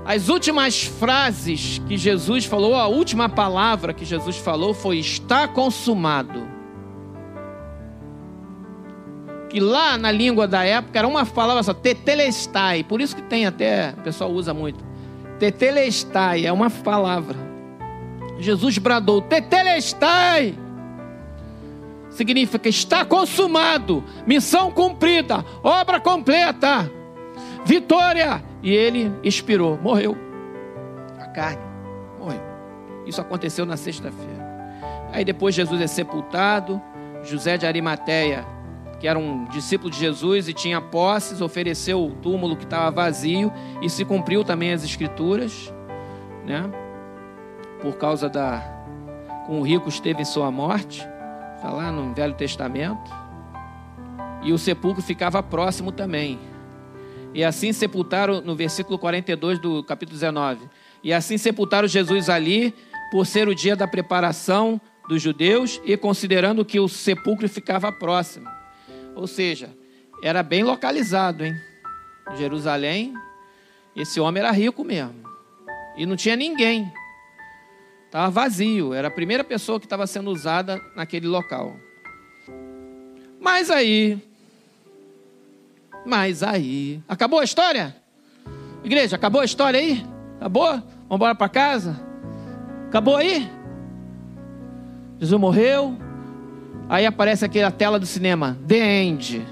As últimas frases que Jesus falou, a última palavra que Jesus falou foi: está consumado. Que lá na língua da época era uma palavra só, tetelestai. Por isso que tem até, o pessoal usa muito. Tetelestai é uma palavra. Jesus bradou: tetelestai significa está consumado, missão cumprida, obra completa, vitória. E ele expirou, morreu. A carne morreu. Isso aconteceu na sexta-feira. Aí depois Jesus é sepultado, José de Arimateia, que era um discípulo de Jesus e tinha posses, ofereceu o túmulo que estava vazio e se cumpriu também as escrituras, né? Por causa da com o rico esteve em sua morte. Está lá no Velho Testamento. E o sepulcro ficava próximo também. E assim sepultaram, no versículo 42 do capítulo 19. E assim sepultaram Jesus ali, por ser o dia da preparação dos judeus e considerando que o sepulcro ficava próximo. Ou seja, era bem localizado, hein? Jerusalém, esse homem era rico mesmo. E não tinha ninguém. Estava vazio, era a primeira pessoa que estava sendo usada naquele local. Mas aí, mas aí, acabou a história? Igreja, acabou a história aí? Acabou? Vamos embora para casa? Acabou aí? Jesus morreu. Aí aparece aquela tela do cinema, The End,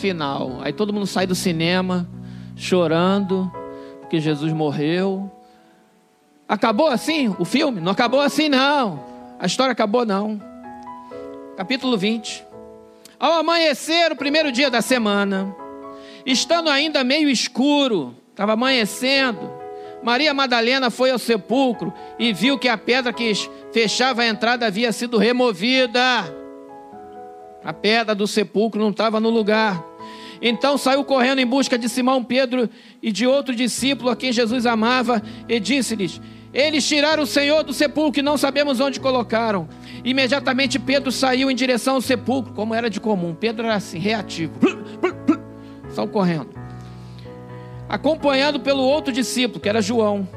final. Aí todo mundo sai do cinema chorando, porque Jesus morreu. Acabou assim o filme? Não acabou assim, não. A história acabou, não. Capítulo 20. Ao amanhecer, o primeiro dia da semana, estando ainda meio escuro, estava amanhecendo, Maria Madalena foi ao sepulcro e viu que a pedra que fechava a entrada havia sido removida. A pedra do sepulcro não estava no lugar. Então saiu correndo em busca de Simão Pedro e de outro discípulo a quem Jesus amava e disse-lhes: Eles tiraram o Senhor do sepulcro e não sabemos onde colocaram. Imediatamente Pedro saiu em direção ao sepulcro, como era de comum. Pedro era assim, reativo. Saiu correndo. Acompanhado pelo outro discípulo, que era João.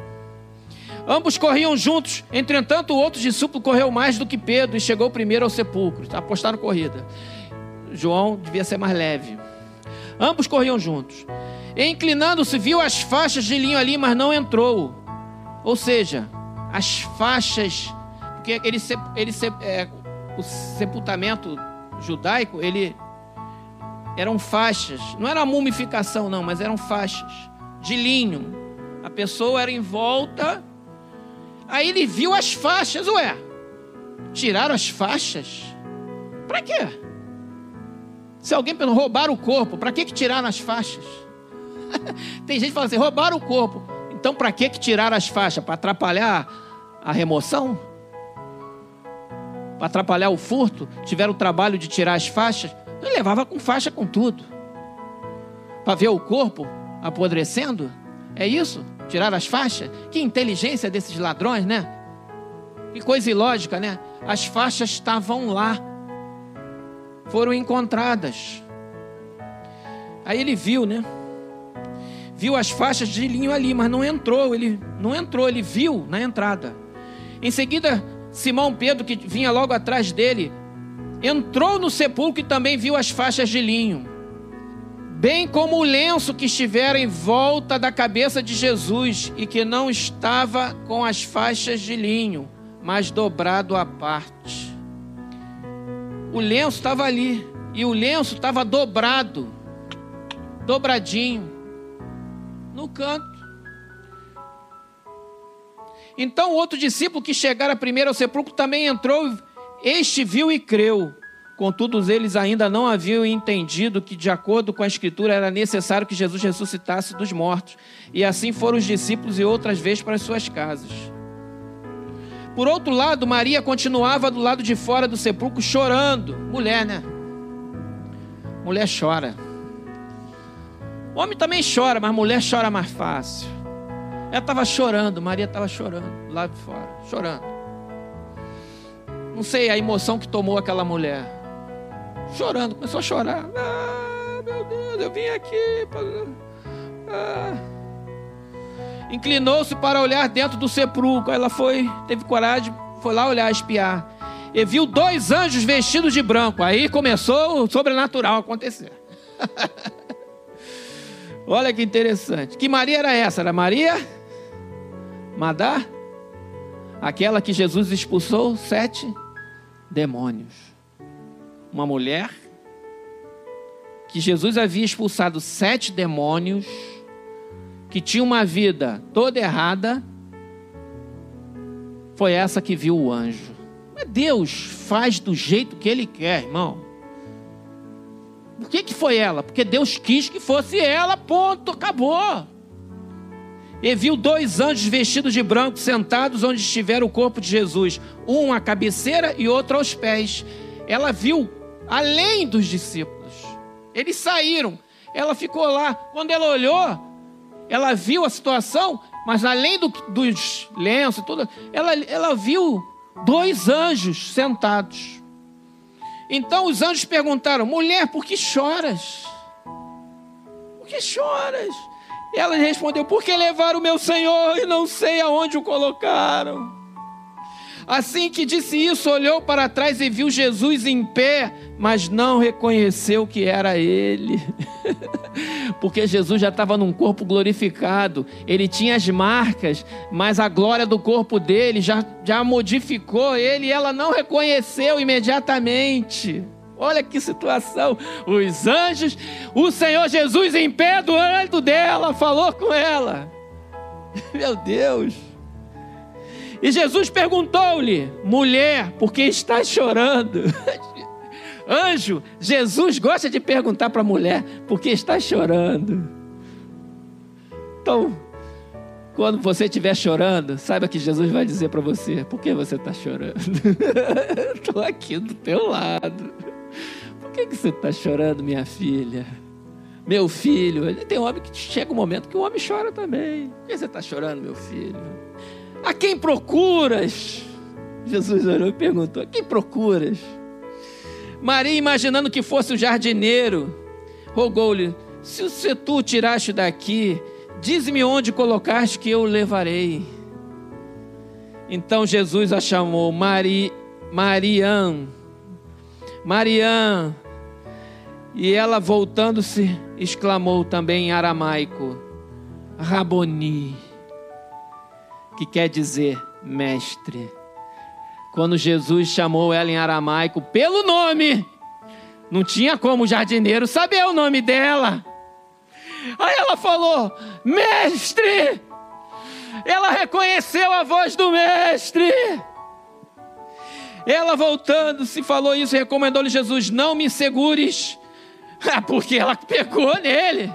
Ambos corriam juntos, entretanto, o outro discípulo correu mais do que Pedro e chegou primeiro ao sepulcro. Apostaram corrida. João devia ser mais leve. Ambos corriam juntos. Inclinando-se, viu as faixas de linho ali, mas não entrou. Ou seja, as faixas, porque ele, ele é, o sepultamento judaico, ele eram faixas, não era mumificação não, mas eram faixas de linho. A pessoa era em volta. Aí ele viu as faixas, ué. Tiraram as faixas? Para quê? Se alguém roubar o corpo, para que, que tiraram as faixas? Tem gente que fala assim: roubaram o corpo. Então, para que, que tiraram as faixas? Para atrapalhar a remoção? Para atrapalhar o furto? Tiveram o trabalho de tirar as faixas? Ele levava com faixa com tudo. Para ver o corpo apodrecendo? É isso? Tirar as faixas? Que inteligência desses ladrões, né? Que coisa ilógica, né? As faixas estavam lá foram encontradas. Aí ele viu, né? Viu as faixas de linho ali, mas não entrou. Ele não entrou, ele viu na entrada. Em seguida, Simão Pedro, que vinha logo atrás dele, entrou no sepulcro e também viu as faixas de linho, bem como o lenço que estivera em volta da cabeça de Jesus e que não estava com as faixas de linho, mas dobrado à parte o lenço estava ali. E o lenço estava dobrado, dobradinho, no canto. Então o outro discípulo que chegara primeiro ao sepulcro também entrou, este viu e creu. Contudo, eles ainda não haviam entendido que, de acordo com a Escritura, era necessário que Jesus ressuscitasse dos mortos. E assim foram os discípulos e outras vezes para as suas casas. Por outro lado, Maria continuava do lado de fora do sepulcro chorando. Mulher, né? Mulher chora. Homem também chora, mas mulher chora mais fácil. Ela estava chorando, Maria estava chorando, lá de fora, chorando. Não sei a emoção que tomou aquela mulher. Chorando, começou a chorar. Ah, meu Deus, eu vim aqui. Ah inclinou-se para olhar dentro do sepulcro. Ela foi, teve coragem, foi lá olhar, espiar. E viu dois anjos vestidos de branco. Aí começou o sobrenatural acontecer. Olha que interessante. Que Maria era essa? Era Maria Madá? Aquela que Jesus expulsou sete demônios. Uma mulher que Jesus havia expulsado sete demônios que tinha uma vida toda errada, foi essa que viu o anjo. Mas Deus faz do jeito que Ele quer, irmão. Por que, que foi ela? Porque Deus quis que fosse ela, ponto, acabou. E viu dois anjos vestidos de branco sentados onde estivera o corpo de Jesus, um à cabeceira e outro aos pés. Ela viu além dos discípulos. Eles saíram. Ela ficou lá. Quando ela olhou, ela viu a situação, mas além do, dos lenços e tudo, ela, ela viu dois anjos sentados. Então os anjos perguntaram: mulher, por que choras? Por que choras? Ela respondeu: porque levaram o meu senhor e não sei aonde o colocaram. Assim que disse isso, olhou para trás e viu Jesus em pé, mas não reconheceu que era ele. Porque Jesus já estava num corpo glorificado, ele tinha as marcas, mas a glória do corpo dele já, já modificou ele e ela não reconheceu imediatamente. Olha que situação. Os anjos, o Senhor Jesus em pé do lado dela, falou com ela. Meu Deus. E Jesus perguntou-lhe: mulher, por que estás chorando? Anjo, Jesus gosta de perguntar para a mulher: por que estás chorando? Então, quando você estiver chorando, saiba que Jesus vai dizer para você: por que você está chorando? Estou aqui do teu lado. Por que, que você está chorando, minha filha? Meu filho. Tem homem que chega um momento que o homem chora também. Por que você está chorando, meu filho? A quem procuras? Jesus olhou e perguntou: A quem procuras? Maria, imaginando que fosse o jardineiro, rogou-lhe: Se, se tu tiraste daqui, dize-me onde colocaste que eu o levarei. Então Jesus a chamou Mari, Marian. Marian. E ela, voltando-se, exclamou também em aramaico: Raboni, que quer dizer mestre. Quando Jesus chamou ela em aramaico pelo nome, não tinha como o jardineiro saber o nome dela. Aí ela falou: Mestre! Ela reconheceu a voz do Mestre. Ela voltando-se falou isso recomendou-lhe Jesus: Não me segures, porque ela pegou nele,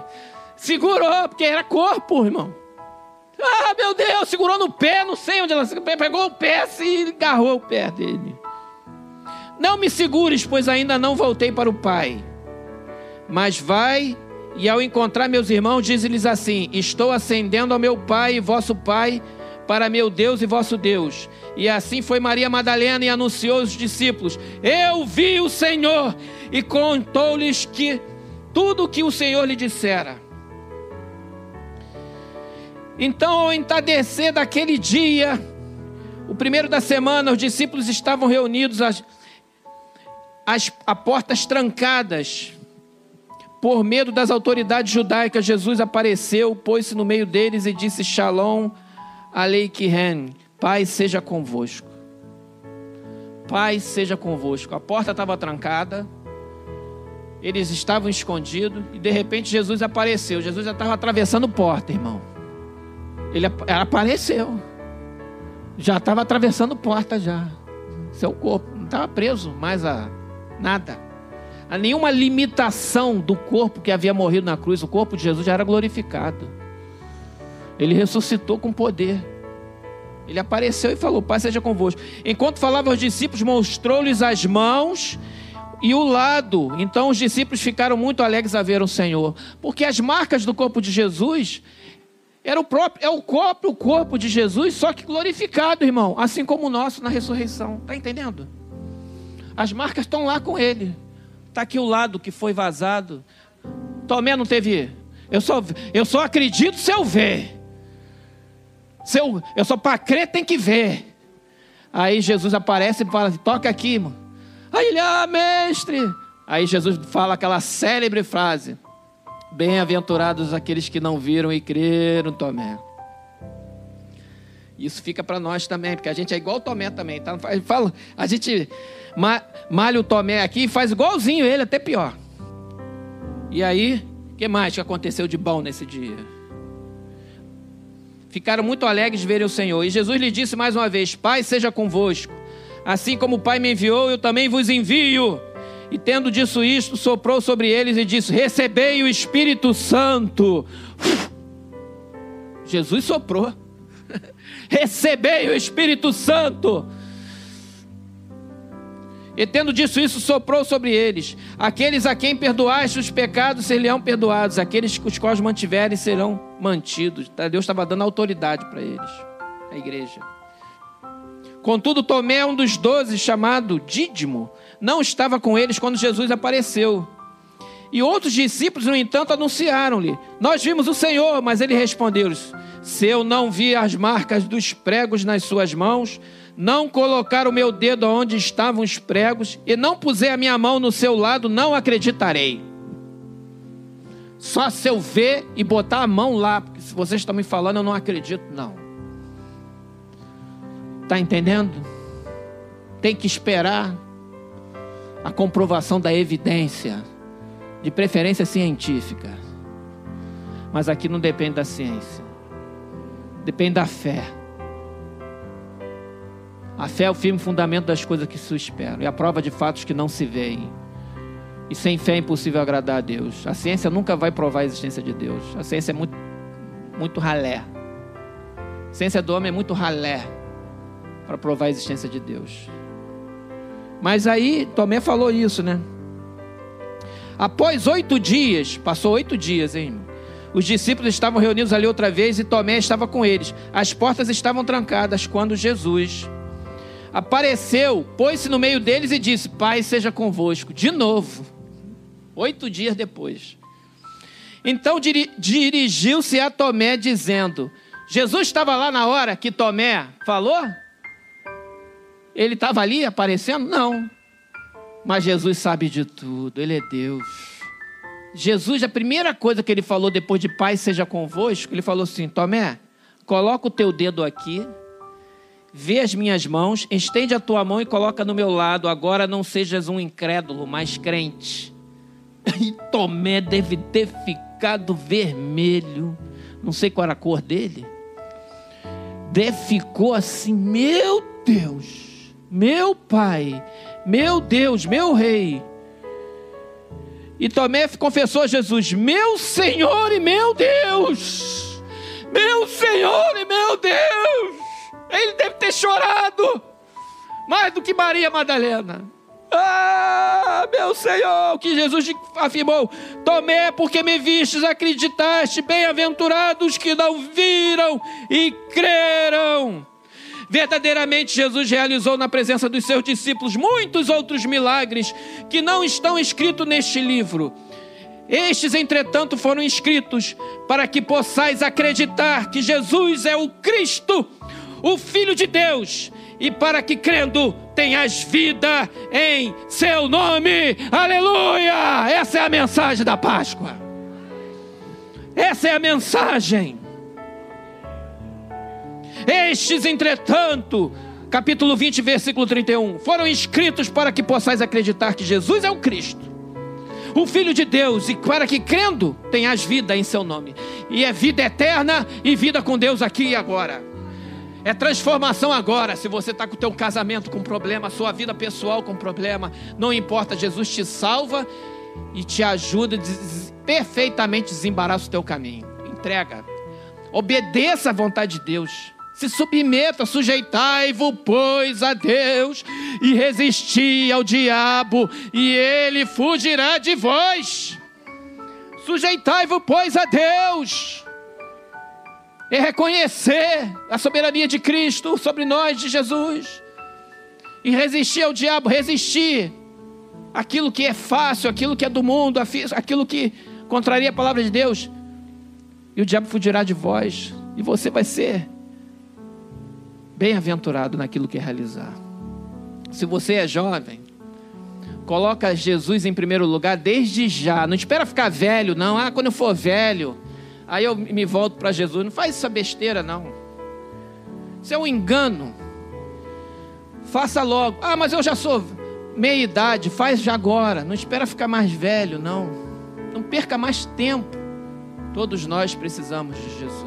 segurou, porque era corpo, irmão. Ah, meu Deus, segurou no pé, não sei onde ela pegou o pé e agarrou o pé dele. Não me segures, pois ainda não voltei para o Pai. Mas vai e ao encontrar meus irmãos, diz-lhes assim: Estou ascendendo ao meu Pai e vosso Pai, para meu Deus e vosso Deus. E assim foi Maria Madalena e anunciou aos discípulos: Eu vi o Senhor, e contou-lhes que tudo o que o Senhor lhe dissera. Então, ao entardecer daquele dia, o primeiro da semana, os discípulos estavam reunidos, as, as a portas trancadas. Por medo das autoridades judaicas, Jesus apareceu, pôs-se no meio deles e disse: Shalom Aleichem, Pai seja convosco. Pai seja convosco. A porta estava trancada, eles estavam escondidos e de repente Jesus apareceu. Jesus já estava atravessando porta, irmão. Ele apareceu. Já estava atravessando porta já. Seu corpo não estava preso mais a nada. A nenhuma limitação do corpo que havia morrido na cruz. O corpo de Jesus já era glorificado. Ele ressuscitou com poder. Ele apareceu e falou: Pai, seja convosco. Enquanto falava aos discípulos, mostrou-lhes as mãos e o lado. Então os discípulos ficaram muito alegres a ver o Senhor, porque as marcas do corpo de Jesus era o próprio, é o próprio corpo de Jesus, só que glorificado, irmão, assim como o nosso na ressurreição. Está entendendo? As marcas estão lá com ele. Está aqui o lado que foi vazado. Tomé não teve. Eu só, eu só acredito se eu ver. Se eu, eu só para crer tem que ver. Aí Jesus aparece e fala: toca aqui, irmão. Aí ele, ah, mestre. Aí Jesus fala aquela célebre frase: Bem-aventurados aqueles que não viram e creram, Tomé. Isso fica para nós também, porque a gente é igual o Tomé também. Tá? Fala, a gente malha o Tomé aqui e faz igualzinho ele, até pior. E aí, o que mais que aconteceu de bom nesse dia? Ficaram muito alegres de verem o Senhor. E Jesus lhe disse mais uma vez: Pai, seja convosco. Assim como o Pai me enviou, eu também vos envio. E tendo dito isto, soprou sobre eles e disse: Recebei o Espírito Santo. Jesus soprou. Recebei o Espírito Santo. E tendo dito isso, soprou sobre eles. Aqueles a quem perdoaste os pecados serão perdoados. Aqueles os quais mantiverem serão mantidos. Tá, Deus estava dando autoridade para eles, a igreja. Contudo, Tomé, um dos doze, chamado Dídimo, não estava com eles quando Jesus apareceu. E outros discípulos, no entanto, anunciaram-lhe: Nós vimos o Senhor, mas ele respondeu-lhes: Se eu não vi as marcas dos pregos nas suas mãos, não colocar o meu dedo onde estavam os pregos e não puser a minha mão no seu lado, não acreditarei. Só se eu ver e botar a mão lá, porque se vocês estão me falando, eu não acredito, não. Está entendendo? Tem que esperar a comprovação da evidência, de preferência científica. Mas aqui não depende da ciência. Depende da fé. A fé é o firme fundamento das coisas que se esperam e a prova de fatos que não se veem. E sem fé é impossível agradar a Deus. A ciência nunca vai provar a existência de Deus. A ciência é muito, muito ralé. A ciência do homem é muito ralé para provar a existência de Deus. Mas aí Tomé falou isso, né? Após oito dias, passou oito dias, hein? Os discípulos estavam reunidos ali outra vez e Tomé estava com eles. As portas estavam trancadas quando Jesus apareceu, pôs-se no meio deles e disse: Pai, seja convosco. De novo, oito dias depois. Então dirigiu-se a Tomé, dizendo: Jesus estava lá na hora que Tomé falou? Ele estava ali aparecendo? Não. Mas Jesus sabe de tudo, Ele é Deus. Jesus, a primeira coisa que ele falou depois de Pai seja convosco, ele falou assim: Tomé, coloca o teu dedo aqui Vê as minhas mãos, estende a tua mão e coloca no meu lado. Agora não sejas um incrédulo, mas crente. E Tomé deve ter ficado vermelho. Não sei qual era a cor dele. Deve ficou assim, meu Deus, meu Pai, meu Deus, meu Rei. E Tomé confessou a Jesus: Meu Senhor e meu Deus, meu Senhor e meu Deus. Ele deve ter chorado mais do que Maria Madalena. Ah, meu Senhor, que Jesus afirmou: Tomé, porque me vistes, acreditaste, bem-aventurados que não viram e creram. Verdadeiramente, Jesus realizou na presença dos seus discípulos muitos outros milagres que não estão escritos neste livro. Estes, entretanto, foram escritos para que possais acreditar que Jesus é o Cristo o Filho de Deus, e para que crendo tenhas vida em seu nome. Aleluia! Essa é a mensagem da Páscoa. Essa é a mensagem. Estes, entretanto, capítulo 20, versículo 31, foram escritos para que possais acreditar que Jesus é o Cristo, o Filho de Deus, e para que crendo tenhas vida em seu nome. E é vida eterna e vida com Deus aqui e agora. É transformação agora. Se você está com o teu casamento com problema, sua vida pessoal com problema, não importa, Jesus te salva e te ajuda perfeitamente desembaraçar o teu caminho. Entrega. Obedeça à vontade de Deus. Se submeta, sujeitai-vos, pois, a Deus, e resisti ao diabo, e ele fugirá de vós. Sujeitai-vos, pois, a Deus é reconhecer a soberania de Cristo sobre nós, de Jesus, e resistir ao diabo, resistir aquilo que é fácil, aquilo que é do mundo, aquilo que contraria a palavra de Deus, e o diabo fugirá de vós, e você vai ser bem-aventurado naquilo que realizar. Se você é jovem, coloca Jesus em primeiro lugar desde já. Não espera ficar velho, não. Ah, quando eu for velho, Aí eu me volto para Jesus. Não faz essa besteira, não. Isso é um engano. Faça logo. Ah, mas eu já sou meia idade. Faz já agora. Não espera ficar mais velho, não. Não perca mais tempo. Todos nós precisamos de Jesus.